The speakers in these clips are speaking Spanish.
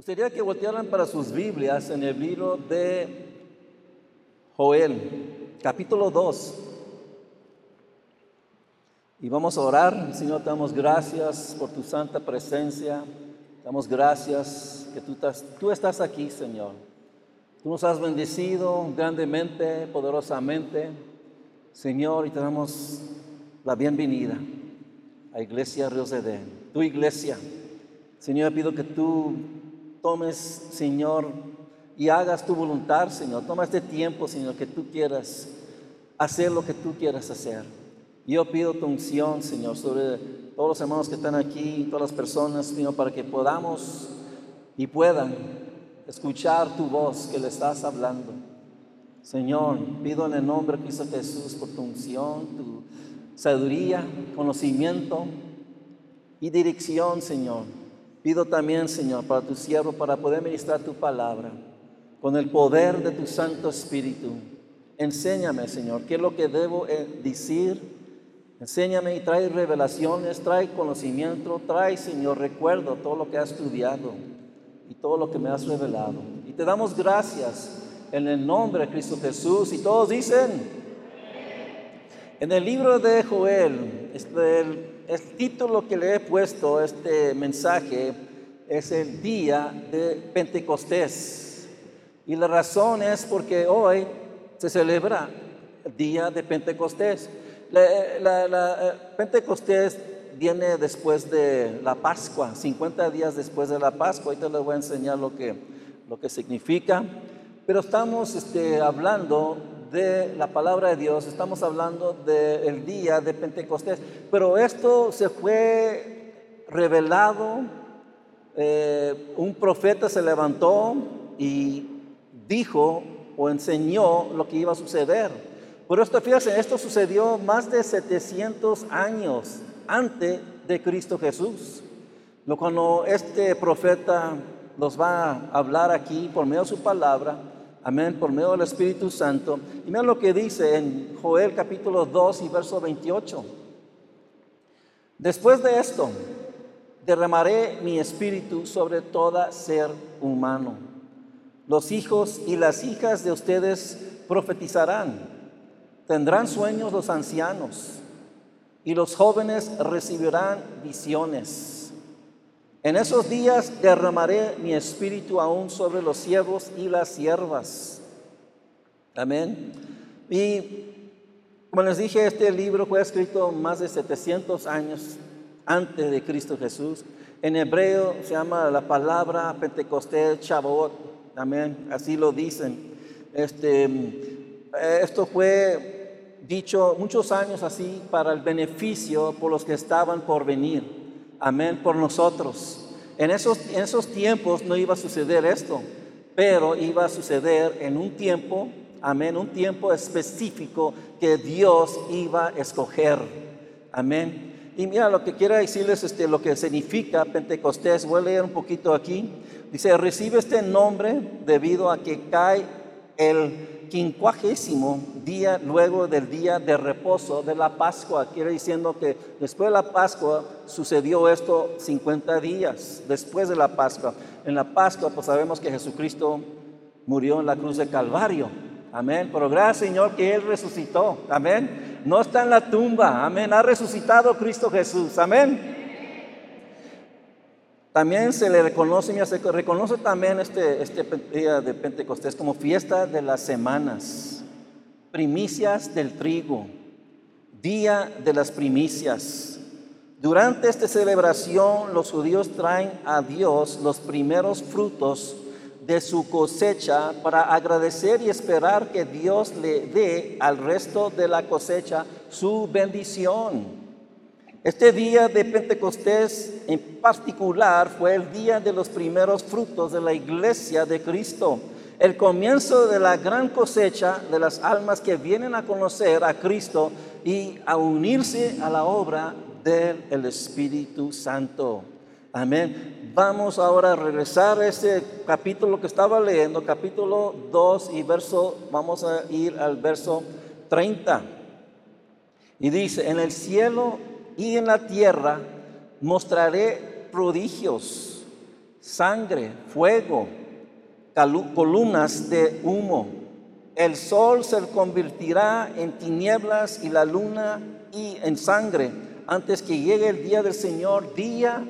Gustaría que voltearan para sus Biblias en el libro de Joel, capítulo 2. Y vamos a orar. Señor, te damos gracias por tu santa presencia. Te damos gracias que tú estás, tú estás aquí, Señor. Tú nos has bendecido grandemente, poderosamente, Señor, y te damos la bienvenida a Iglesia Ríos de Edén, tu iglesia. Señor, pido que tú tomes, Señor, y hagas tu voluntad, Señor. Toma este tiempo, Señor, que tú quieras hacer lo que tú quieras hacer. Yo pido tu unción, Señor, sobre todos los hermanos que están aquí, todas las personas, Señor, para que podamos y puedan escuchar tu voz que le estás hablando. Señor, pido en el nombre de Cristo Jesús por tu unción, tu sabiduría, conocimiento y dirección, Señor. Pido también, Señor, para tu siervo, para poder ministrar tu palabra con el poder de tu Santo Espíritu. Enséñame, Señor, qué es lo que debo eh, decir. Enséñame y trae revelaciones, trae conocimiento, trae, Señor, recuerdo todo lo que has estudiado y todo lo que me has revelado. Y te damos gracias en el nombre de Cristo Jesús. Y todos dicen, en el libro de Joel, este, el, el título que le he puesto a este mensaje es el día de Pentecostés. Y la razón es porque hoy se celebra el día de Pentecostés. La, eh, Pentecostés viene después de la Pascua, 50 días después de la Pascua. Ahorita les voy a enseñar lo que, lo que significa. Pero estamos este, hablando de la palabra de Dios, estamos hablando del día de Pentecostés, pero esto se fue revelado, eh, un profeta se levantó y dijo o enseñó lo que iba a suceder. Por esto, fíjense, esto sucedió más de 700 años antes de Cristo Jesús. Cuando este profeta nos va a hablar aquí por medio de su palabra, Amén, por medio del Espíritu Santo. Y mira lo que dice en Joel capítulo 2 y verso 28. Después de esto, derramaré mi espíritu sobre todo ser humano. Los hijos y las hijas de ustedes profetizarán. Tendrán sueños los ancianos y los jóvenes recibirán visiones. En esos días derramaré mi espíritu aún sobre los siervos y las siervas. Amén. Y como les dije, este libro fue escrito más de 700 años antes de Cristo Jesús. En hebreo se llama la palabra Pentecostés, Shavuot. Amén. Así lo dicen. Este, esto fue dicho muchos años así para el beneficio por los que estaban por venir. Amén, por nosotros. En esos, en esos tiempos no iba a suceder esto, pero iba a suceder en un tiempo, amén, un tiempo específico que Dios iba a escoger. Amén. Y mira lo que quiero decirles, este, lo que significa Pentecostés. Voy a leer un poquito aquí. Dice, recibe este nombre debido a que cae el quincuagésimo día luego del día de reposo de la Pascua. Quiere diciendo que después de la Pascua sucedió esto 50 días después de la Pascua. En la Pascua pues sabemos que Jesucristo murió en la cruz de Calvario. Amén. Pero gracias Señor que Él resucitó. Amén. No está en la tumba. Amén. Ha resucitado Cristo Jesús. Amén. También se le reconoce, reconoce también este, este día de Pentecostés como fiesta de las semanas, primicias del trigo, día de las primicias. Durante esta celebración los judíos traen a Dios los primeros frutos de su cosecha para agradecer y esperar que Dios le dé al resto de la cosecha su bendición. Este día de Pentecostés en particular fue el día de los primeros frutos de la iglesia de Cristo, el comienzo de la gran cosecha de las almas que vienen a conocer a Cristo y a unirse a la obra del Espíritu Santo. Amén. Vamos ahora a regresar a ese capítulo que estaba leyendo, capítulo 2 y verso, vamos a ir al verso 30. Y dice, en el cielo y en la tierra mostraré prodigios, sangre, fuego, columnas de humo. El sol se convertirá en tinieblas y la luna y en sangre antes que llegue el día del Señor, día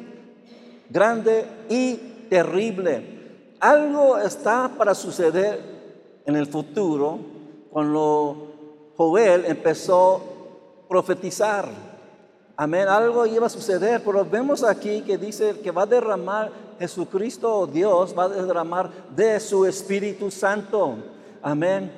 grande y terrible. Algo está para suceder en el futuro cuando Joel empezó a profetizar. Amén, algo iba a suceder, pero vemos aquí que dice que va a derramar Jesucristo, Dios, va a derramar de su Espíritu Santo. Amén.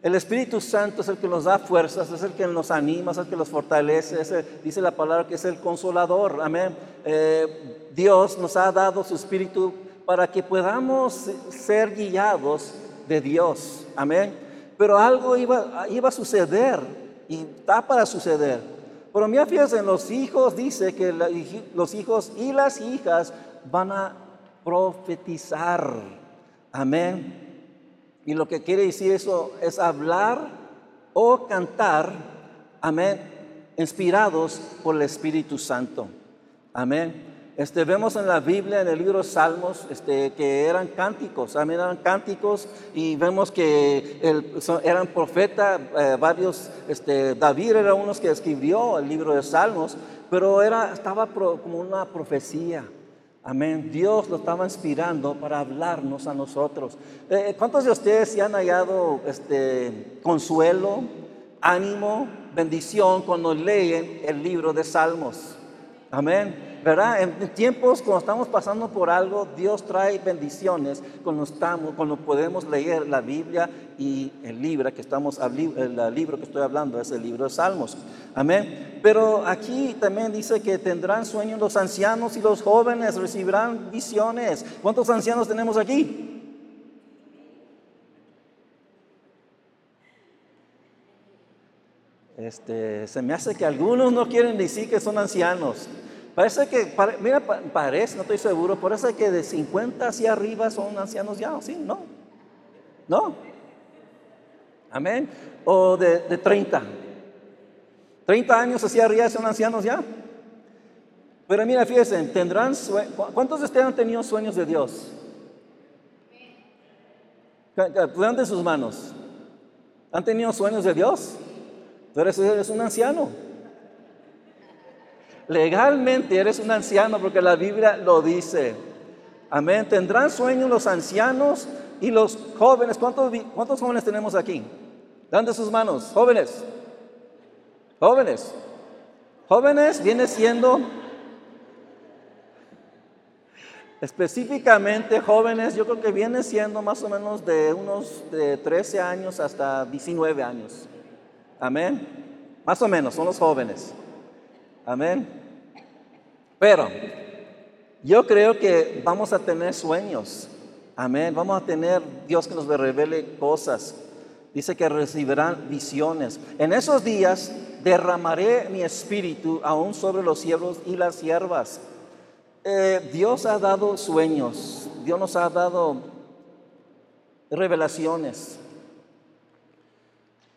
El Espíritu Santo es el que nos da fuerzas, es el que nos anima, es el que nos fortalece, dice la palabra que es el consolador. Amén. Eh, Dios nos ha dado su Espíritu para que podamos ser guiados de Dios. Amén. Pero algo iba, iba a suceder y está para suceder. Pero mira, fíjense, los hijos dice que los hijos y las hijas van a profetizar. Amén. Y lo que quiere decir eso es hablar o cantar, amén, inspirados por el Espíritu Santo. Amén. Este, vemos en la Biblia, en el libro de Salmos, este, que eran cánticos, también eran cánticos y vemos que eran profetas, eh, varios, este, David era uno que escribió el libro de Salmos, pero era, estaba como una profecía. Amén. Dios lo estaba inspirando para hablarnos a nosotros. Eh, ¿Cuántos de ustedes se han hallado este, consuelo, ánimo, bendición cuando leen el libro de Salmos? Amén. ¿Verdad? En tiempos cuando estamos pasando por algo, Dios trae bendiciones cuando estamos, cuando podemos leer la Biblia y el libro que estamos, el libro que estoy hablando es el libro de Salmos. Amén. Pero aquí también dice que tendrán sueños los ancianos y los jóvenes recibirán visiones. ¿Cuántos ancianos tenemos aquí? Este, se me hace que algunos no quieren decir que son ancianos. Parece que, mira, parece, no estoy seguro, parece que de 50 hacia arriba son ancianos ya, ¿sí? No. No. Amén. O de, de 30. 30 años hacia arriba son ancianos ya. Pero mira, fíjense, tendrán ¿Cuántos de ustedes han tenido sueños de Dios? de sus manos. ¿Han tenido sueños de Dios? Tú eres un anciano. Legalmente eres un anciano porque la Biblia lo dice. Amén. Tendrán sueños los ancianos y los jóvenes. ¿Cuántos, jóvenes tenemos aquí? Dan de sus manos. Jóvenes. Jóvenes. Jóvenes viene siendo específicamente jóvenes, yo creo que viene siendo más o menos de unos de 13 años hasta 19 años. Amén. Más o menos, son los jóvenes. Amén. Pero yo creo que vamos a tener sueños. Amén. Vamos a tener Dios que nos revele cosas. Dice que recibirán visiones. En esos días derramaré mi espíritu aún sobre los siervos y las siervas. Eh, Dios ha dado sueños. Dios nos ha dado revelaciones.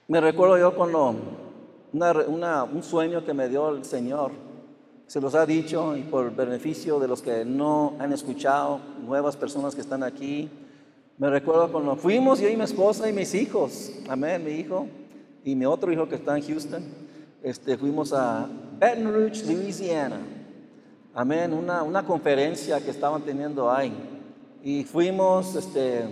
Me recuerdo yo cuando un sueño que me dio el Señor se los ha dicho y por beneficio de los que no han escuchado, nuevas personas que están aquí. Me recuerdo cuando fuimos yo y mi esposa y mis hijos, amén, mi hijo y mi otro hijo que está en Houston, este, fuimos a Baton Rouge, Louisiana. Amén, una, una conferencia que estaban teniendo ahí. Y fuimos, este,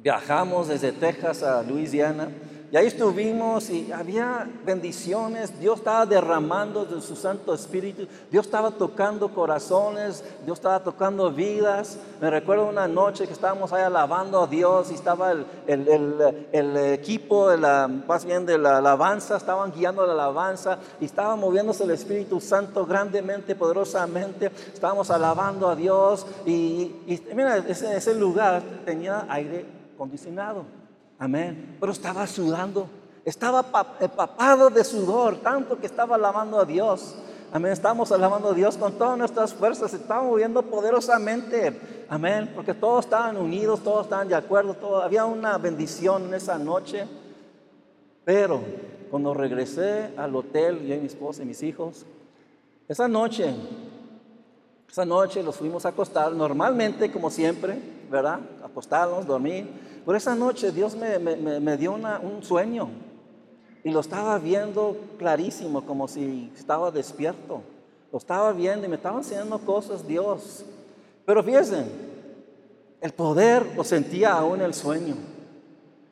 viajamos desde Texas a Louisiana y ahí estuvimos y había bendiciones. Dios estaba derramando de su Santo Espíritu. Dios estaba tocando corazones. Dios estaba tocando vidas. Me recuerdo una noche que estábamos ahí alabando a Dios y estaba el, el, equipo, de la, más bien de la alabanza, estaban guiando la alabanza y estaba moviéndose el Espíritu Santo grandemente, poderosamente. Estábamos alabando a Dios y, mira, ese, ese lugar tenía aire acondicionado. Amén. Pero estaba sudando, estaba empapado de sudor, tanto que estaba alabando a Dios. Amén. Estamos alabando a Dios con todas nuestras fuerzas, estamos moviendo poderosamente. Amén. Porque todos estaban unidos, todos estaban de acuerdo, había una bendición en esa noche. Pero cuando regresé al hotel, yo y mi esposa y mis hijos, esa noche Esa noche los fuimos a acostar, normalmente, como siempre, ¿verdad? Acostarnos, dormir. Pero esa noche Dios me, dio un sueño y lo estaba viendo clarísimo, como si estaba despierto. Lo estaba viendo y me estaba enseñando cosas Dios. Pero fíjense, el poder lo sentía aún en el sueño.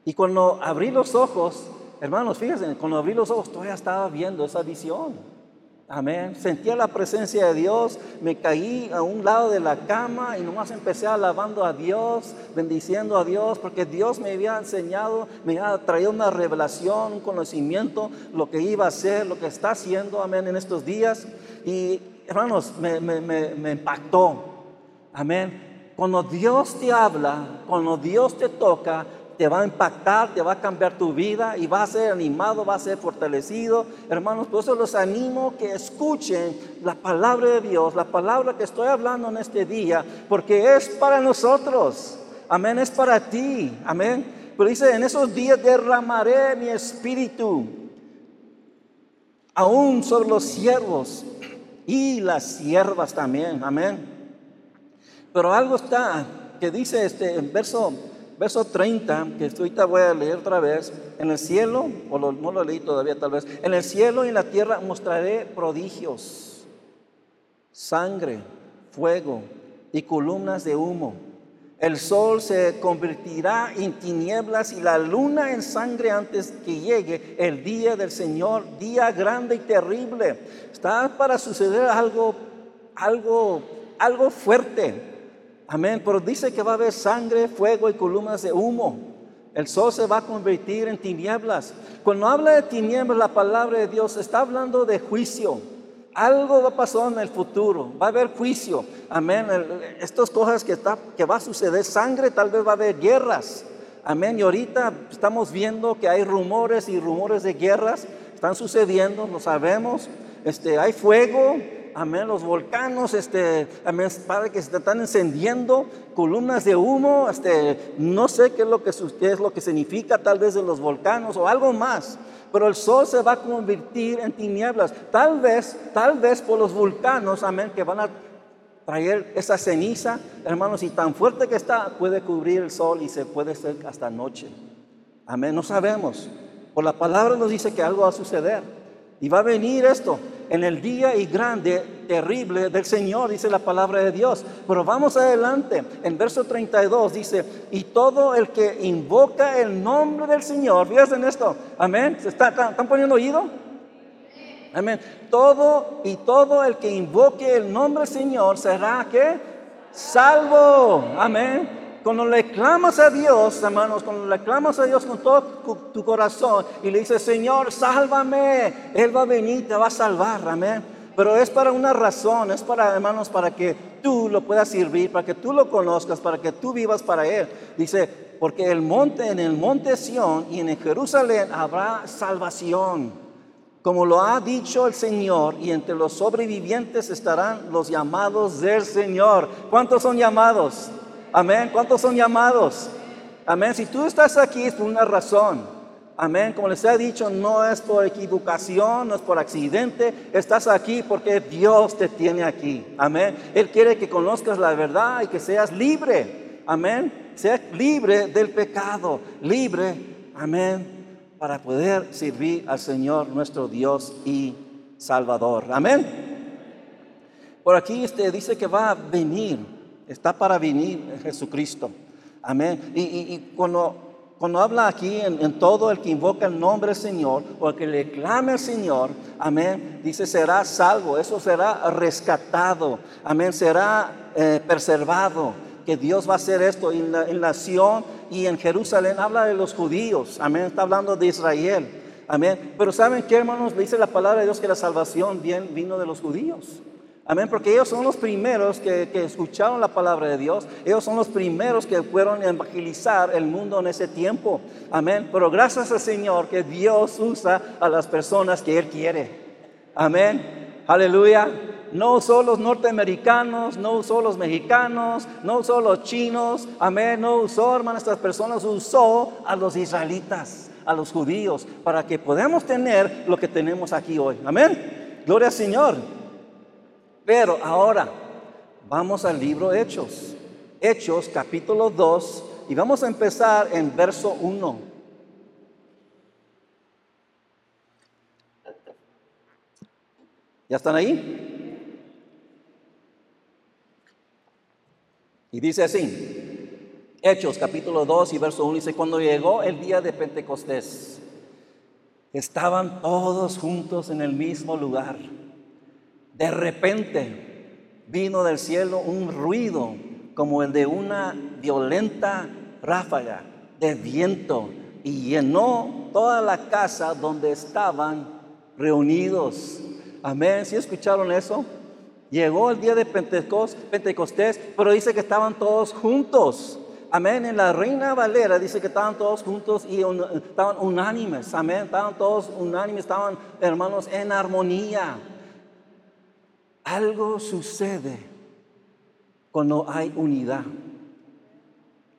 Y cuando abrí los ojos, hermanos, fíjense, cuando abrí los ojos todavía estaba viendo esa visión. Amén. Sentía la presencia de Dios, me caí a un lado de la cama y nomás empecé alabando a Dios, bendiciendo a Dios, porque Dios me había enseñado, me había traído una revelación, un conocimiento, lo que iba a hacer, lo que está haciendo, amén, en estos días. Y hermanos, me, me, me impactó. Amén. Cuando Dios te habla, cuando Dios te toca, te va a impactar, te va a cambiar tu vida y va a ser animado, va a ser fortalecido. Hermanos, por eso los animo que escuchen la palabra de Dios, la palabra que estoy hablando en este día, porque es para nosotros. Amén, es para ti. Amén. Pero dice, en esos días derramaré mi espíritu aún sobre los siervos y las siervas también. Amén. Pero algo está que dice este en verso verso 30, que ahorita voy a leer otra vez, en el cielo, o no lo leí todavía tal vez, en el cielo y en la tierra mostraré prodigios, sangre, fuego y columnas de humo. El sol se convertirá en tinieblas y la luna en sangre antes que llegue el día del Señor, día grande y terrible. Está para suceder algo, algo, algo fuerte. Amén. Pero dice que va a haber sangre, fuego y columnas de humo. El sol se va a convertir en tinieblas. Cuando habla de tinieblas, la palabra de Dios está hablando de juicio. Algo va a pasar en el futuro. Va a haber juicio. Amén. Estas cosas que, está, que va a suceder, sangre, tal vez va a haber guerras. Amén. Y ahorita estamos viendo que hay rumores y rumores de guerras. Están sucediendo, lo sabemos. Este, hay fuego, amén, los volcanos, este, amén, para que se están encendiendo, columnas de humo, este, no sé qué es lo que, qué es lo que significa tal vez de los volcanos o algo más, pero el sol se va a convertir en tinieblas, tal vez, tal vez por los volcanos, amén, que van a traer esa ceniza, hermanos, y tan fuerte que está, puede cubrir el sol y se puede ser hasta noche. Amén, no sabemos. Por la palabra nos dice que algo va a suceder. Y va a venir esto en el día y grande, terrible del Señor, dice la palabra de Dios. Pero vamos adelante. En verso 32 dice, y todo el que invoca el nombre del Señor, fíjense en esto, amén. ¿Se está, ¿Están poniendo oído? Amén. Todo y todo el que invoque el nombre del Señor será que salvo. Amén. Cuando le clamas a Dios, hermanos, cuando le clamas a Dios con todo tu corazón y le dices, Señor, sálvame, Él va a venir, te va a salvar, amén. Pero es para una razón, es para, hermanos, para que tú lo puedas servir, para que tú lo conozcas, para que tú vivas para Él. Dice, porque el monte, en el monte Sión y en Jerusalén habrá salvación. Como lo ha dicho el Señor, y entre los sobrevivientes estarán los llamados del Señor. ¿Cuántos son llamados? Amén. ¿Cuántos son llamados? Amén. Si tú estás aquí es por una razón. Amén. Como les he dicho, no es por equivocación, no es por accidente. Estás aquí porque Dios te tiene aquí. Amén. Él quiere que conozcas la verdad y que seas libre. Amén. Seas libre del pecado. Libre. Amén. Para poder servir al Señor nuestro Dios y Salvador. Amén. Por aquí este dice que va a venir Está para venir Jesucristo. Amén. Y, cuando, cuando habla aquí en, todo el que invoca el nombre del Señor o el que le clame al Señor, amén, dice será salvo, eso será rescatado, amén, será eh, preservado, que Dios va a hacer esto en la, en Sion y en Jerusalén, habla de los judíos, amén, está hablando de Israel, amén. Pero ¿saben qué hermanos? Dice la palabra de Dios que la salvación vino de los judíos. Amén, porque ellos son los primeros que, escucharon la palabra de Dios. Ellos son los primeros que fueron a evangelizar el mundo en ese tiempo. Amén. Pero gracias al Señor que Dios usa a las personas que Él quiere. Amén. Aleluya. No usó los norteamericanos, no usó los mexicanos, no usó los chinos. Amén. No usó, hermanos, estas personas. Usó a los israelitas, a los judíos, para que podamos tener lo que tenemos aquí hoy. Amén. Gloria al Señor. Pero ahora, vamos al libro Hechos. Hechos capítulo 2 y vamos a empezar en verso 1. ¿Ya están ahí? Y dice así, Hechos capítulo 2 y verso 1 dice, cuando llegó el día de Pentecostés, estaban todos juntos en el mismo lugar. De repente vino del cielo un ruido como el de una violenta ráfaga de viento y llenó toda la casa donde estaban reunidos. Amén. ¿Sí escucharon eso? Llegó el día de Pentecostés, pero dice que estaban todos juntos. Amén. En la Reina Valera dice que estaban todos juntos y estaban unánimes. Amén. Estaban todos unánimes, estaban hermanos en armonía. Algo sucede cuando hay unidad.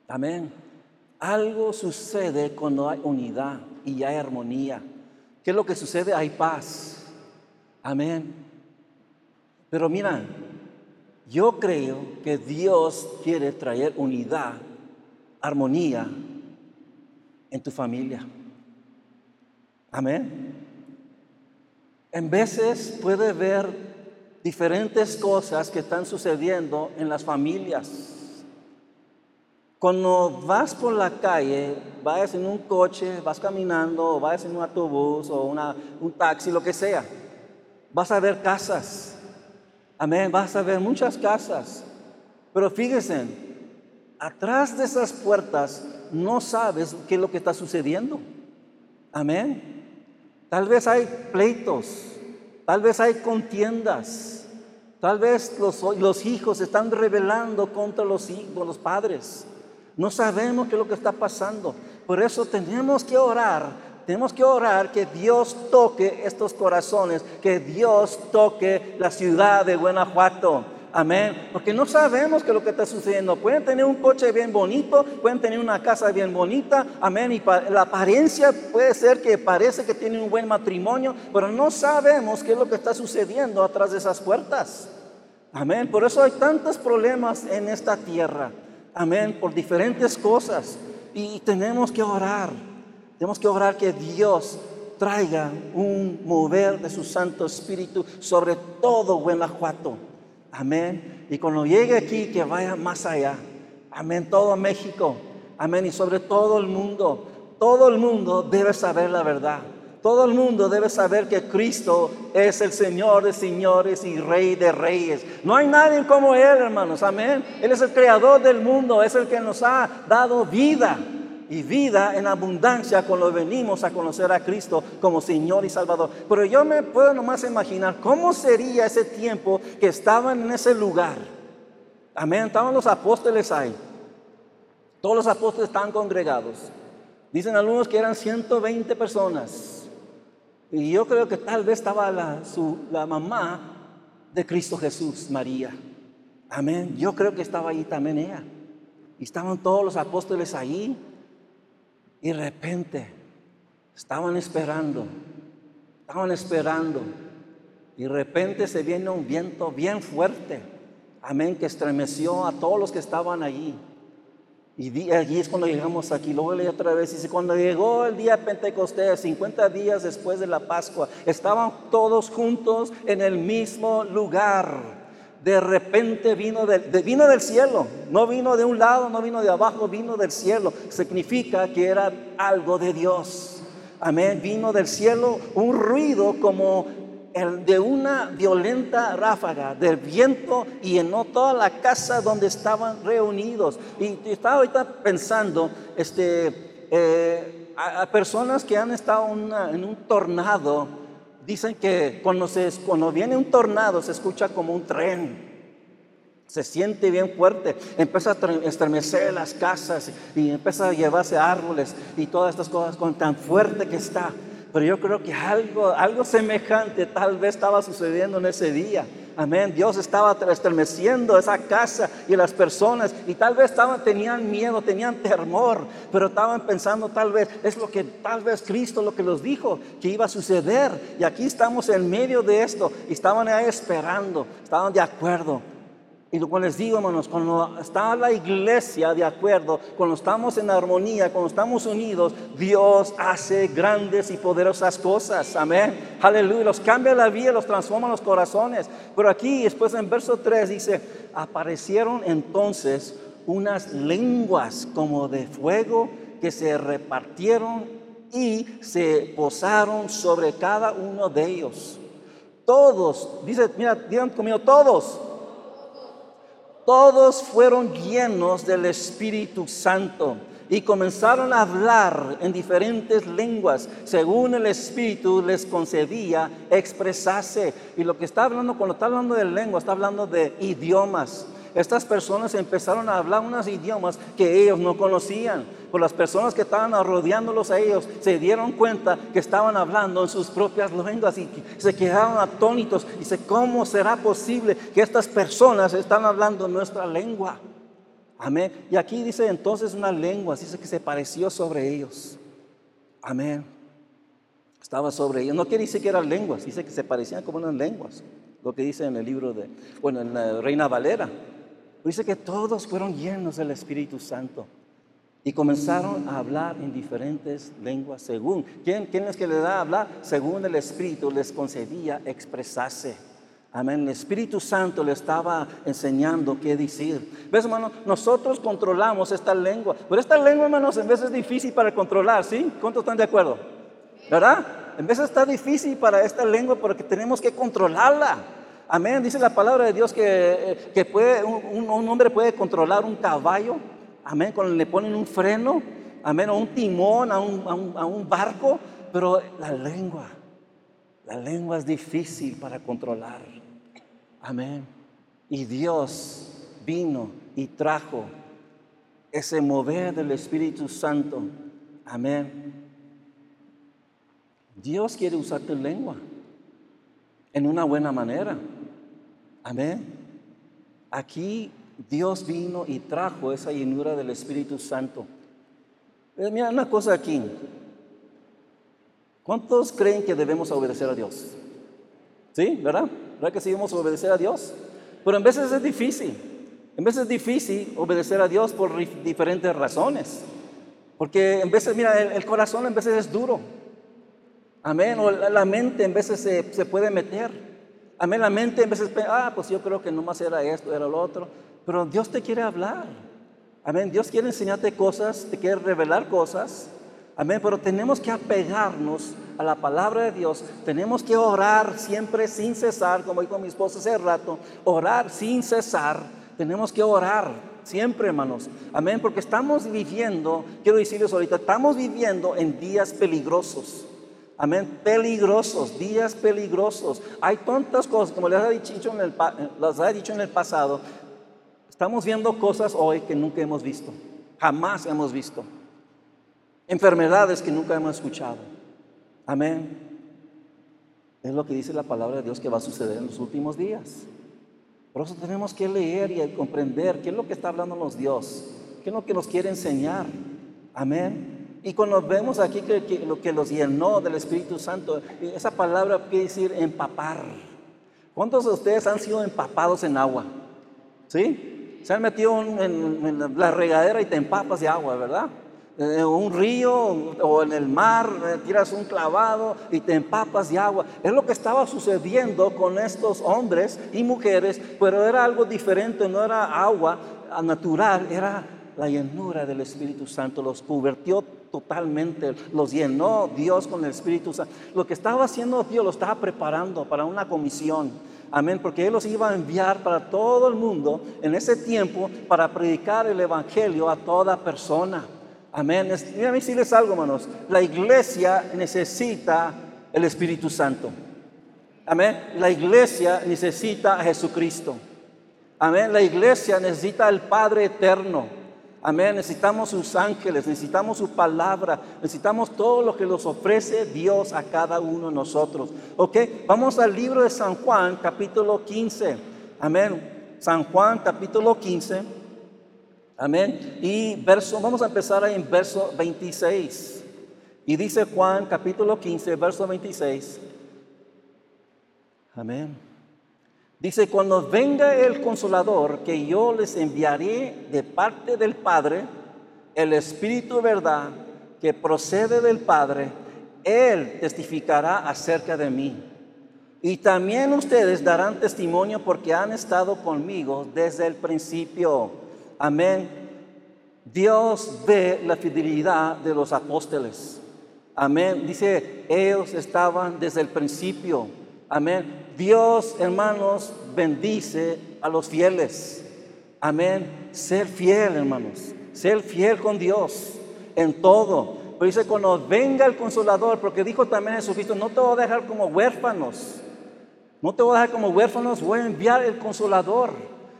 Amén. Algo sucede cuando hay unidad y hay armonía. ¿Qué es lo que sucede? Hay paz. Amén. Pero mira, yo creo que Dios quiere traer unidad, armonía en tu familia. Amén. En veces puede ver diferentes cosas que están sucediendo en las familias. Cuando vas por la calle, vas en un coche, vas caminando, o vas en un autobús o un taxi, lo que sea, vas a ver casas. Amén, vas a ver muchas casas. Pero fíjense, atrás de esas puertas no sabes qué es lo que está sucediendo. Amén. Tal vez hay pleitos, Tal vez hay contiendas. Tal vez los, hijos están rebelando contra los, los padres. No sabemos qué es lo que está pasando. Por eso tenemos que orar. Tenemos que orar que Dios toque estos corazones, que Dios toque la ciudad de Guanajuato. Amén. Porque no sabemos qué es lo que está sucediendo. Pueden tener un coche bien bonito, pueden tener una casa bien bonita. Amén. Y la apariencia puede ser que parece que tienen un buen matrimonio, pero no sabemos qué es lo que está sucediendo atrás de esas puertas. Amén. Por eso hay tantos problemas en esta tierra. Amén. Por diferentes cosas. Y tenemos que orar. Tenemos que orar que Dios traiga un mover de su Santo Espíritu sobre todo Guanajuato. Amén. Y cuando llegue aquí, que vaya más allá. Amén. Todo México. Amén. Y sobre todo el mundo. Todo el mundo debe saber la verdad. Todo el mundo debe saber que Cristo es el Señor de señores y Rey de reyes. No hay nadie como Él, hermanos. Amén. Él es el creador del mundo. Es el que nos ha dado vida y vida en abundancia cuando venimos a conocer a Cristo como Señor y Salvador. Pero yo me puedo nomás imaginar cómo sería ese tiempo que estaban en ese lugar. Amén, estaban los apóstoles ahí. Todos los apóstoles estaban congregados. Dicen algunos que eran 120 personas. Y yo creo que tal vez estaba la, la mamá de Cristo Jesús, María. Amén. Yo creo que estaba ahí también ella. Y estaban todos los apóstoles ahí. Y de repente estaban esperando, estaban esperando. Y de repente se viene un viento bien fuerte. Amén, que estremeció a todos los que estaban allí. Y allí es cuando llegamos aquí. Luego leí otra vez. Dice, cuando llegó el día de Pentecostés, 50 días después de la Pascua, estaban todos juntos en el mismo lugar de repente vino del, vino del cielo, no vino de un lado, no vino de abajo, vino del cielo. Significa que era algo de Dios. Amén, vino del cielo un ruido como el de una violenta ráfaga del viento y llenó toda la casa donde estaban reunidos. Y, estaba ahorita pensando, este, eh, a, personas que han estado en un tornado, Dicen que cuando, se, cuando viene un tornado se escucha como un tren. Se siente bien fuerte, empieza a estremecer las casas y empieza a llevarse árboles y todas estas cosas con tan fuerte que está. Pero yo creo que algo, algo semejante tal vez estaba sucediendo en ese día. Amén. Dios estaba estremeciendo esa casa y las personas y tal vez estaban, tenían miedo, tenían temor, pero estaban pensando tal vez, es lo que tal vez Cristo lo que los dijo que iba a suceder. Y aquí estamos en medio de esto y estaban ahí esperando, estaban de acuerdo. Y lo cual les digo, hermanos, cuando está la iglesia de acuerdo, cuando estamos en armonía, cuando estamos unidos, Dios hace grandes y poderosas cosas. Amén. Aleluya. Los cambia la vida, los transforma los corazones. Pero aquí, después en verso 3 dice, aparecieron entonces unas lenguas como de fuego que se repartieron y se posaron sobre cada uno de ellos. Todos, dice, mira, digan conmigo, todos todos fueron llenos del Espíritu Santo y comenzaron a hablar en diferentes lenguas, según el Espíritu les concedía expresarse. Y lo que está hablando, cuando está hablando de lengua, está hablando de idiomas. Estas personas empezaron a hablar unos idiomas que ellos no conocían. Por las personas que estaban rodeándolos a ellos se dieron cuenta que estaban hablando en sus propias lenguas y se quedaron atónitos. Dice, ¿cómo será posible que estas personas están hablando nuestra lengua? Amén. Y aquí dice entonces una lengua, dice que se pareció sobre ellos. Amén. Estaba sobre ellos. No quiere decir que eran lenguas, dice que se parecían como unas lenguas. Lo que dice en el libro de, bueno, en la Reina Valera. Dice que todos fueron llenos del Espíritu Santo y comenzaron a hablar en diferentes lenguas según. ¿Quién, quién es que le da a hablar? Según el Espíritu les concedía expresarse. Amén. El Espíritu Santo le estaba enseñando qué decir. ¿Ves, hermano? Nosotros controlamos esta lengua. Pero esta lengua, hermanos, en vez es difícil para controlar, ¿sí? ¿Cuántos están de acuerdo? ¿Verdad? En vez está difícil para esta lengua porque tenemos que controlarla. Amén. Dice la palabra de Dios que, eh, que puede, un, hombre puede controlar un caballo. Amén. Cuando le ponen un freno. Amén. O un timón a un, a un barco. Pero la lengua, la lengua es difícil para controlar. Amén. Y Dios vino y trajo ese mover del Espíritu Santo. Amén. Dios quiere usar tu lengua en una buena manera. Amén. Aquí Dios vino y trajo esa llenura del Espíritu Santo. Eh, mira una cosa aquí. ¿Cuántos creen que debemos obedecer a Dios? ¿Sí? ¿Verdad? ¿Verdad que sí debemos obedecer a Dios? Pero en veces es difícil. En veces es difícil obedecer a Dios por diferentes razones. Porque en veces, mira, el, corazón en veces es duro. Amén. O la, mente en veces se, se puede meter. Amén, la mente en veces, ah, pues yo creo que no más era esto, era lo otro. Pero Dios te quiere hablar. Amén, Dios quiere enseñarte cosas, te quiere revelar cosas. Amén, pero tenemos que apegarnos a la palabra de Dios. Tenemos que orar siempre sin cesar, como dijo mi esposa hace rato, orar sin cesar. Tenemos que orar siempre, hermanos. Amén, porque estamos viviendo, quiero decirles ahorita, estamos viviendo en días peligrosos. Amén. Peligrosos, días peligrosos. Hay tantas cosas, como les he dicho en el, les dicho en el pasado, estamos viendo cosas hoy que nunca hemos visto, jamás hemos visto. Enfermedades que nunca hemos escuchado. Amén. Es lo que dice la palabra de Dios que va a suceder en los últimos días. Por eso tenemos que leer y comprender qué es lo que está hablando los Dios, qué es lo que nos quiere enseñar. Amén. Y cuando vemos aquí lo que los llenó del Espíritu Santo, esa palabra quiere decir empapar. ¿Cuántos de ustedes han sido empapados en agua? ¿Sí? Se han metido en, la regadera y te empapas de agua, ¿verdad? En un río o en el mar, eh, tiras un clavado y te empapas de agua. Es lo que estaba sucediendo con estos hombres y mujeres, pero era algo diferente, no era agua natural, era la llenura del Espíritu Santo, los convirtió totalmente, los llenó Dios con el Espíritu Santo. Lo que estaba haciendo Dios lo estaba preparando para una comisión. Amén, porque Él los iba a enviar para todo el mundo en ese tiempo para predicar el Evangelio a toda persona. Amén. Mira, decirles algo, hermanos. La iglesia necesita el Espíritu Santo. Amén. La iglesia necesita a Jesucristo. Amén. La iglesia necesita al Padre eterno. Amén. Necesitamos sus ángeles, necesitamos su palabra, necesitamos todo lo que nos ofrece Dios a cada uno de nosotros. Ok, vamos al libro de San Juan, capítulo 15. Amén. San Juan, capítulo 15. Amén. Y verso, vamos a empezar ahí en verso 26. Y dice Juan, capítulo 15, verso 26. Amén. Dice, cuando venga el consolador que yo les enviaré de parte del Padre, el Espíritu de verdad que procede del Padre, Él testificará acerca de mí. Y también ustedes darán testimonio porque han estado conmigo desde el principio. Amén. Dios ve la fidelidad de los apóstoles. Amén. Dice, ellos estaban desde el principio. Amén. Dios, hermanos, bendice a los fieles. Amén. Ser fiel, hermanos. Ser fiel con Dios en todo. Pero dice, cuando venga el consolador, porque dijo también Jesucristo, no te voy a dejar como huérfanos. No te voy a dejar como huérfanos, voy a enviar el consolador.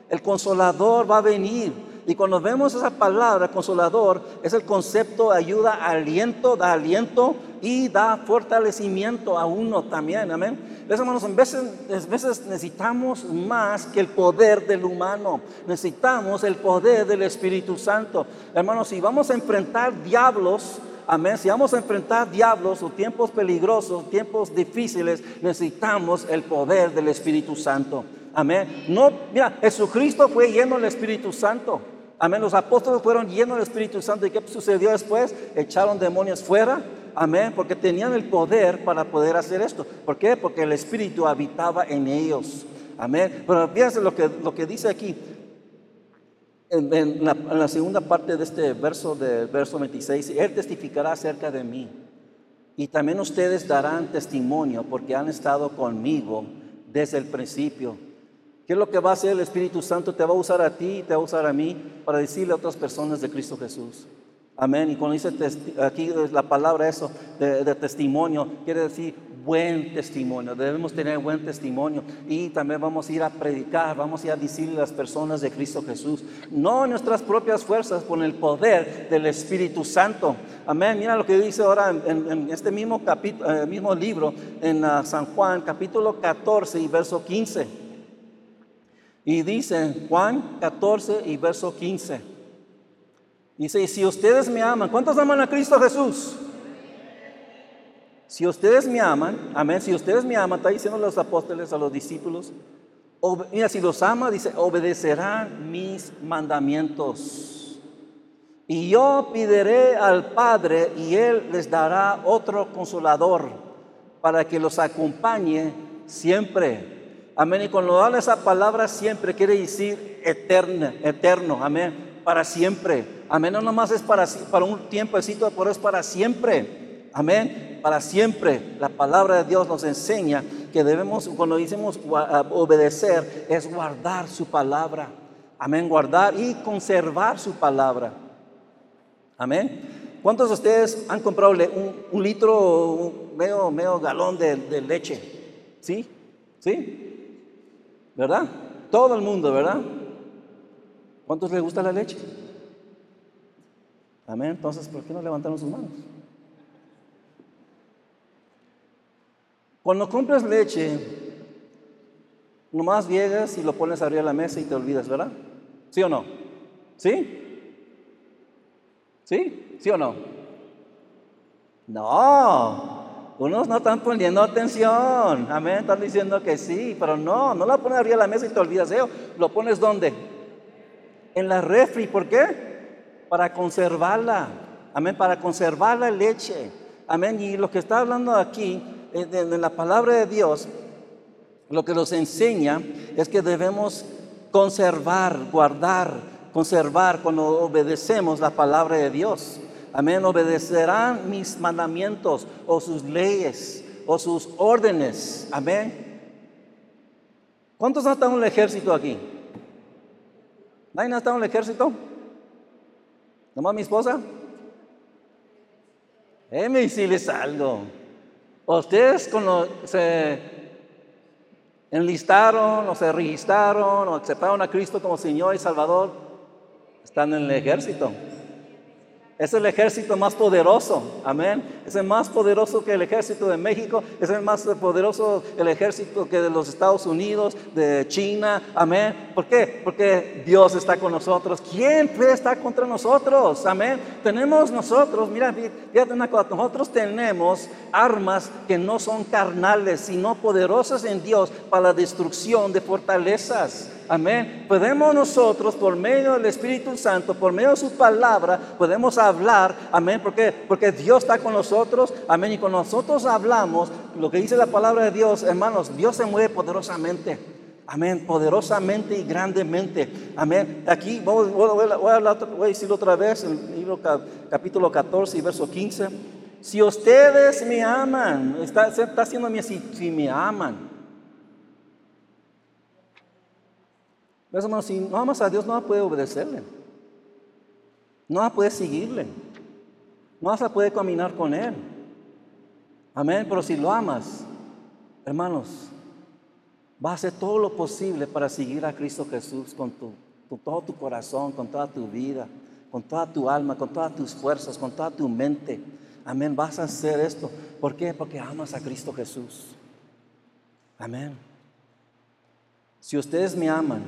El consolador va a venir. Y cuando vemos esa palabra, consolador, es el concepto de ayuda, aliento, da aliento y da fortalecimiento a uno también. Amén. hermanos, en veces, veces necesitamos más que el poder del humano. Necesitamos el poder del Espíritu Santo. Hermanos, si vamos a enfrentar diablos, Amén. Si vamos a enfrentar diablos o tiempos peligrosos, tiempos difíciles, necesitamos el poder del Espíritu Santo. Amén. No, mira, Jesucristo fue lleno del Espíritu Santo. Amén. Los apóstoles fueron llenos del Espíritu Santo. ¿Y qué sucedió después? Echaron demonios fuera. Amén. Porque tenían el poder para poder hacer esto. ¿Por qué? Porque el Espíritu habitaba en ellos. Amén. Pero fíjense lo que, dice aquí en, la, segunda parte de este verso, del verso 26, Él testificará acerca de mí. Y también ustedes darán testimonio porque han estado conmigo desde el principio. ¿Qué es lo que va a hacer el Espíritu Santo? Te va a usar a ti, te va a usar a mí para decirle a otras personas de Cristo Jesús. Amén. Y cuando dice aquí la palabra eso de, testimonio, quiere decir buen testimonio. Debemos tener buen testimonio. Y también vamos a ir a predicar, vamos a ir a decirle a las personas de Cristo Jesús. No en nuestras propias fuerzas, con el poder del Espíritu Santo. Amén. Mira lo que dice ahora en, este mismo, capítulo, eh, mismo libro, en ah, San Juan, capítulo 14 y verso 15. Y dice Juan 14 y verso 15. Dice, si ustedes me aman, ¿cuántos aman a Cristo Jesús? Si ustedes me aman, amén, si ustedes me aman, está diciendo los apóstoles a los discípulos, mira, si los ama, dice, obedecerán mis mandamientos. Y yo pediré al Padre y Él les dará otro consolador para que los acompañe siempre. Amén. Y cuando habla esa palabra siempre quiere decir eterna, eterno. Amén. Para siempre. Amén. No nomás es para, para un tiempecito, pero es para siempre. Amén. Para siempre. La palabra de Dios nos enseña que debemos, cuando decimos obedecer, es guardar su palabra. Amén. Guardar y conservar su palabra. Amén. ¿Cuántos de ustedes han comprado un, litro, un medio, medio galón de, de leche? ¿Sí? ¿Sí? ¿Verdad? Todo el mundo, ¿verdad? ¿Cuántos les gusta la leche? Amén. Entonces, ¿por qué no levantamos sus manos? Cuando compras leche, nomás llegas y lo pones arriba de la mesa y te olvidas, ¿verdad? ¿Sí o no? ¿Sí? ¿Sí? ¿Sí o no? No, unos no están poniendo atención. Amén, están diciendo que sí, pero no, no lo pones arriba de la mesa y te olvidas de. ¿Lo pones dónde? En la refri, ¿por qué? para conservarla. Amén, para conservar la leche. Amén. Y lo que está hablando aquí, en eh, la palabra de Dios, lo que nos enseña es que debemos conservar, guardar, conservar cuando obedecemos la palabra de Dios. Amén. Obedecerán mis mandamientos o sus leyes o sus órdenes. Amén. ¿Cuántos han estado en el ejército aquí? ¿Nadie ha estado en el ejército? ¿Nomás mi esposa? Déjeme decirles algo. Ustedes cuando se enlistaron o se registraron o aceptaron a Cristo como Señor y Salvador, están en el ejército. Es el ejército más poderoso, amén. Es el más poderoso que el ejército de México, es el más poderoso el ejército que de los Estados Unidos, de China, amén. ¿Por qué? Porque Dios está con nosotros. ¿Quién puede estar contra nosotros? Amén. Tenemos nosotros, mira, fíjate una cosa, nosotros tenemos armas que no son carnales, sino poderosas en Dios para la destrucción de fortalezas. Amén. Podemos nosotros, por medio del Espíritu Santo, por medio de su palabra, podemos hablar. Amén. ¿Por qué? Porque Dios está con nosotros. Amén. Y con nosotros hablamos, lo que dice la palabra de Dios, hermanos, Dios se mueve poderosamente. Amén, poderosamente y grandemente. Amén. Aquí voy, a, decirlo otra vez, en el libro capítulo 14 y verso 15. Si ustedes me aman, está, haciendo si, si me aman. Hermanos, si no amas a Dios, no puede obedecerle. No puede seguirle. No vas a poder caminar con Él. Amén. Pero si lo amas, hermanos, va a hacer todo lo posible para seguir a Cristo Jesús con, con todo tu corazón, con toda tu vida, con toda tu alma, con todas tus fuerzas, con toda tu mente. Amén. Vas a hacer esto. ¿Por qué? Porque amas a Cristo Jesús. Amén. Si ustedes me aman,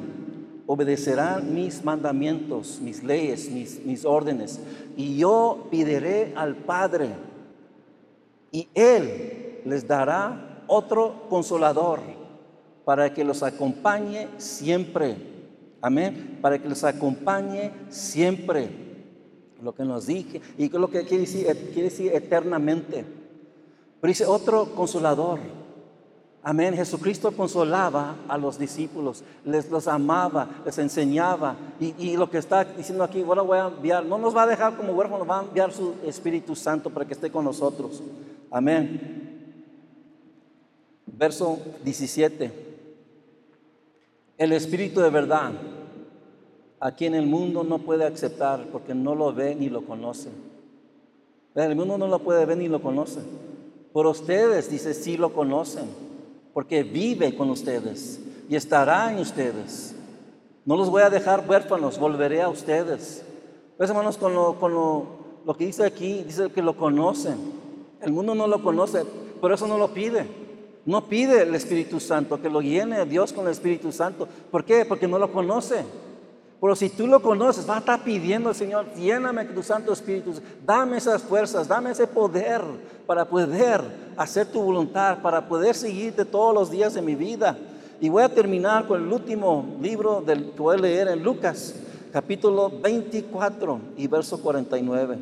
obedecerán mis mandamientos, mis leyes, mis, mis órdenes. Y yo pediré al Padre y Él les dará otro consolador para que los acompañe siempre. Amén. Para que los acompañe siempre. Lo que nos dije. Y lo que quiere decir, quiere decir eternamente. Pero dice otro consolador Amén. Jesucristo consolaba a los discípulos, les los amaba, les enseñaba. Y, lo que está diciendo aquí, bueno, voy a enviar, no nos va a dejar como huérfanos, va a enviar su Espíritu Santo para que esté con nosotros. Amén. Verso 17. El Espíritu de verdad, a quien el mundo no puede aceptar porque no lo ve ni lo conoce. El mundo no lo puede ver ni lo conoce. Por ustedes, dice, sí lo conocen porque vive con ustedes y estará en ustedes. No los voy a dejar huérfanos, volveré a ustedes. Pues hermanos, con, lo, con lo, que dice aquí, dice que lo conocen. El mundo no lo conoce, por eso no lo pide. No pide el Espíritu Santo, que lo llene Dios con el Espíritu Santo. ¿Por qué? Porque no lo conoce. Pero si tú lo conoces, va a estar pidiendo al Señor, lléname tu Santo Espíritu, dame esas fuerzas, dame ese poder para poder hacer tu voluntad, para poder seguirte todos los días de mi vida. Y voy a terminar con el último libro del que voy a leer en Lucas, capítulo 24 y verso 49.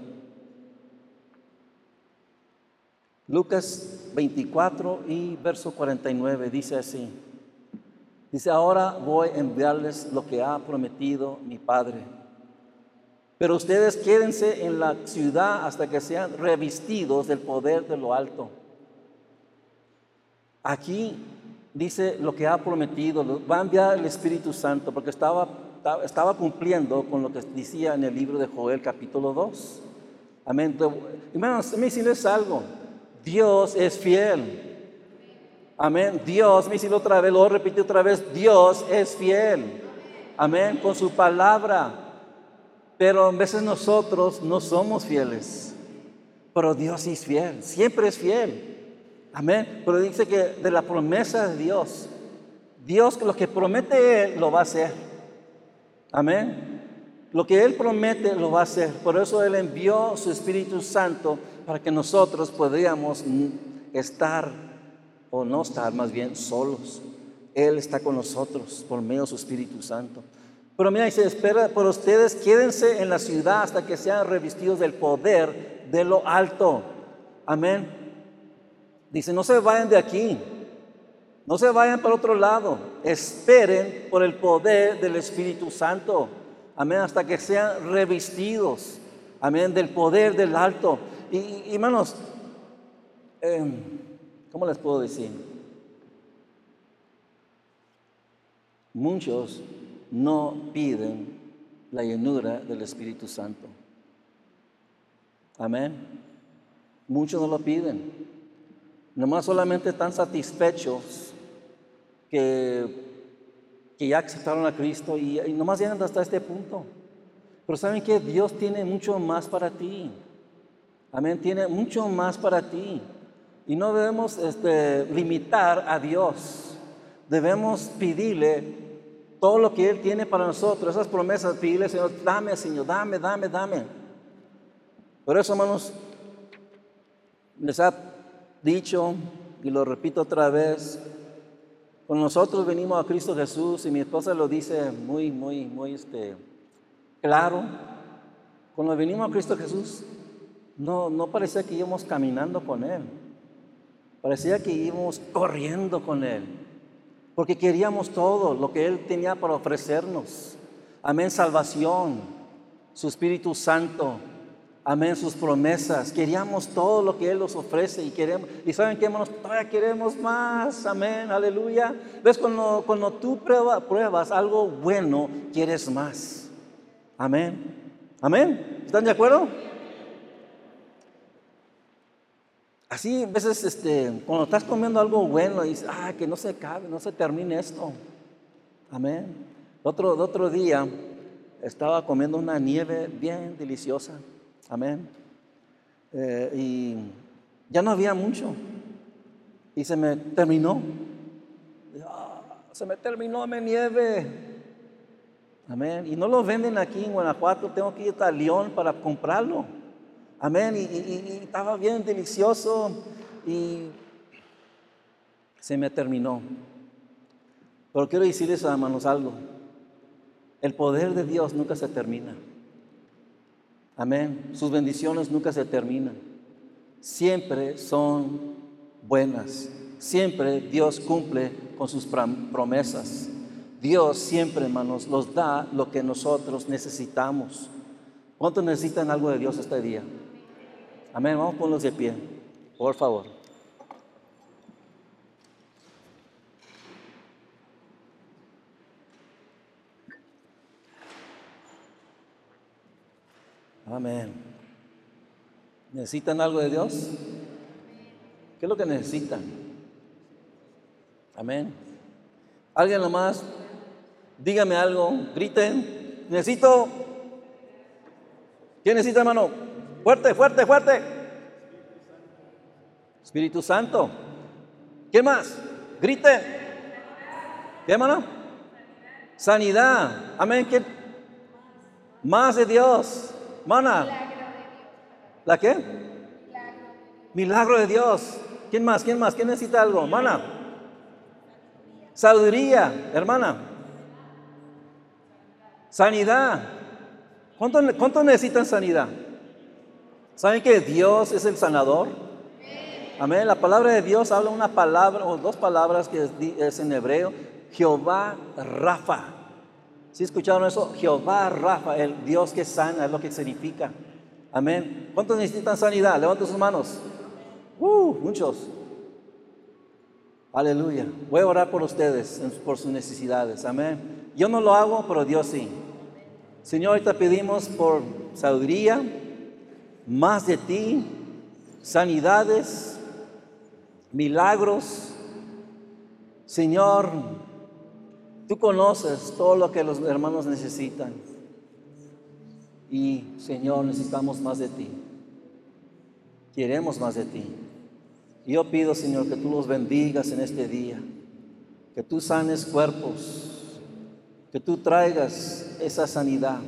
Lucas 24 y verso 49 dice así. Dice, ahora voy a enviarles lo que ha prometido mi Padre. Pero ustedes quédense en la ciudad hasta que sean revestidos del poder de lo alto. Aquí dice lo que ha prometido, va a enviar el Espíritu Santo, porque estaba, estaba cumpliendo con lo que decía en el libro de Joel capítulo 2. Amén. Hermanos, me algo. Dios es fiel. Amén. Dios, me dice otra vez, lo repito otra vez, Dios es fiel. Amén. Con su palabra. Pero a veces nosotros no somos fieles. Pero Dios es fiel. Siempre es fiel. Amén. Pero dice que de la promesa de Dios, Dios lo que promete Él lo va a hacer. Amén. Lo que Él promete lo va a hacer. Por eso Él envió su Espíritu Santo para que nosotros podamos estar o no estar más bien solos. Él está con nosotros por medio de su Espíritu Santo. Pero mira, dice, espera por ustedes, quédense en la ciudad hasta que sean revestidos del poder de lo alto. Amén. Dice, no se vayan de aquí, no se vayan para otro lado, esperen por el poder del Espíritu Santo. Amén, hasta que sean revestidos. Amén, del poder del alto. Y, hermanos, eh, ¿Cómo les puedo decir? Muchos no piden la llenura del Espíritu Santo. Amén. Muchos no lo piden. Nomás solamente están satisfechos que, que ya aceptaron a Cristo y, y nomás llegan hasta este punto. Pero saben que Dios tiene mucho más para ti. Amén, tiene mucho más para ti. Y no debemos este, limitar a Dios. Debemos pedirle todo lo que Él tiene para nosotros, esas promesas, pedirle, Señor, dame, Señor, dame, dame, dame. Por eso, hermanos, les ha dicho, y lo repito otra vez, cuando nosotros venimos a Cristo Jesús, y mi esposa lo dice muy, muy, muy este, claro, cuando venimos a Cristo Jesús, no, no parecía que íbamos caminando con Él, parecía que íbamos corriendo con Él, porque queríamos todo lo que Él tenía para ofrecernos. Amén, salvación, su Espíritu Santo, Amén, sus promesas. Queríamos todo lo que Él nos ofrece y queremos. Y saben que hermanos, todavía queremos más. Amén, aleluya. Ves, cuando, cuando tú pruebas algo bueno, quieres más. Amén. Amén. ¿Están de acuerdo? Así, a veces, este, cuando estás comiendo algo bueno, dices, ah, que no se acabe, no se termine esto. Amén. Otro, otro día estaba comiendo una nieve bien deliciosa. Amén. Eh, y ya no había mucho. Y se me terminó. Ah, se me terminó mi nieve. Amén. Y no lo venden aquí en Guanajuato. Tengo que ir a León para comprarlo. Amén. Y, estaba bien delicioso. Y se me terminó. Pero quiero decirles, hermanos, algo. El poder de Dios nunca se termina. Amén. Sus bendiciones nunca se terminan. Siempre son buenas. Siempre Dios cumple con sus promesas. Dios siempre, hermanos, nos da lo que nosotros necesitamos. ¿Cuántos necesitan algo de Dios este día? Amén. Vamos a ponernos de pie, por favor. Amén. ¿Necesitan algo de Dios? ¿Qué es lo que necesitan? Amén. ¿Alguien nomás? Dígame algo, griten. Necesito. ¿Quién necesita, hermano? Fuerte, fuerte, fuerte. Espíritu Santo. ¿Quién más? Griten. ¿Qué, hermano? Sanidad. Amén. ¿Quién? Más de Dios. Mana. ¿La qué? Milagro de Dios. ¿Quién más? ¿Quién más? ¿Quién necesita algo? Mana. Sabiduría, hermana. Sanidad. ¿Cuánto, ¿Cuánto, necesitan sanidad? ¿Saben que Dios es el sanador? Amén. La palabra de Dios habla una palabra o dos palabras que es en hebreo. Jehová Rafa. ¿Sí escucharon eso? Jehová Rafa, el Dios que sana, es lo que significa. Amén. ¿Cuántos necesitan sanidad? Levanten sus manos. Uh, muchos. Aleluya. Voy a orar por ustedes, por sus necesidades. Amén. Yo no lo hago, pero Dios sí. Señor, te pedimos por sabiduría, más de ti, sanidades, milagros. Señor, Tú conoces todo lo que los hermanos necesitan. Y Señor, necesitamos más de ti. Queremos más de ti. Yo pido, Señor, que tú los bendigas en este día. Que tú sanes cuerpos. Que tú traigas esa sanidad.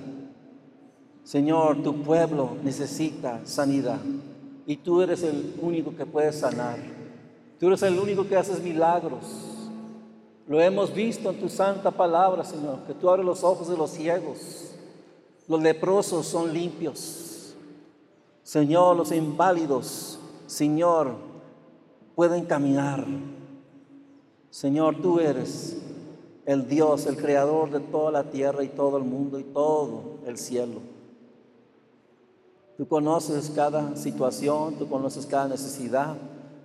Señor, tu pueblo necesita sanidad. Y tú eres el único que puedes sanar. Tú eres el único que haces milagros. Lo hemos visto en tu santa palabra, Señor, que tú abres los ojos de los ciegos. Los leprosos son limpios. Señor, los inválidos, Señor, pueden caminar. Señor, tú eres el Dios, el creador de toda la tierra y todo el mundo y todo el cielo. Tú conoces cada situación, tú conoces cada necesidad.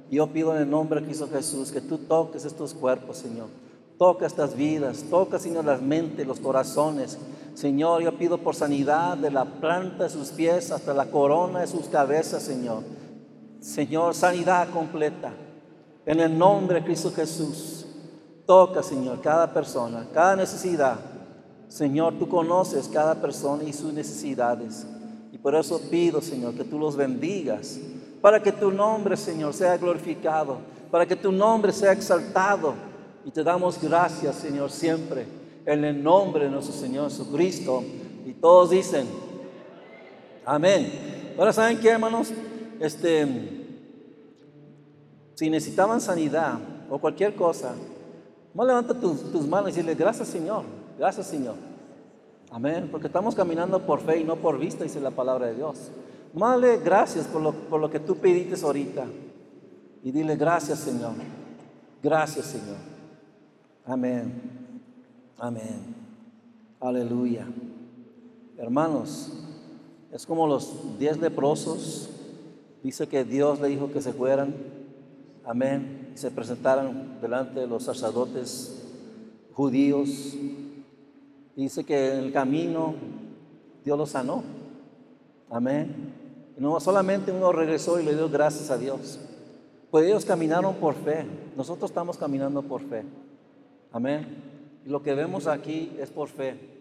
Yo pido en el nombre de Cristo Jesús que tú toques estos cuerpos, Señor Toca estas vidas, toca, Señor, las mentes, los corazones. Señor, yo pido por sanidad de la planta de sus pies hasta la corona de sus cabezas, Señor. Señor, sanidad completa. En el nombre de Cristo Jesús. Toca, Señor, cada persona, cada necesidad. Señor, tú conoces cada persona y sus necesidades. Y por eso pido, Señor, que tú los bendigas, para que tu nombre, Señor, sea glorificado, para que tu nombre sea exaltado. Y te damos gracias, Señor, siempre, en el nombre de nuestro Señor Jesucristo. Y todos dicen, amén. Ahora, ¿saben qué, hermanos? Este, si necesitaban sanidad o cualquier cosa, no levanta tus, tus manos y dile, gracias, Señor. Gracias, Señor. Amén. Porque estamos caminando por fe y no por vista, dice la palabra de Dios. Dale gracias por lo, por lo que tú pediste ahorita. Y dile gracias, Señor. Gracias, Señor. Amén. Amén. Aleluya. Hermanos, es como los diez leprosos. Dice que Dios le dijo que se fueran. Amén. Se presentaran delante de los sacerdotes judíos Dice que en el camino Dios lo sanó. Amén. no solamente uno regresó y le dio gracias a Dios. Pues ellos caminaron por fe. Nosotros estamos caminando por fe. Amén. Y lo que vemos aquí es por fe.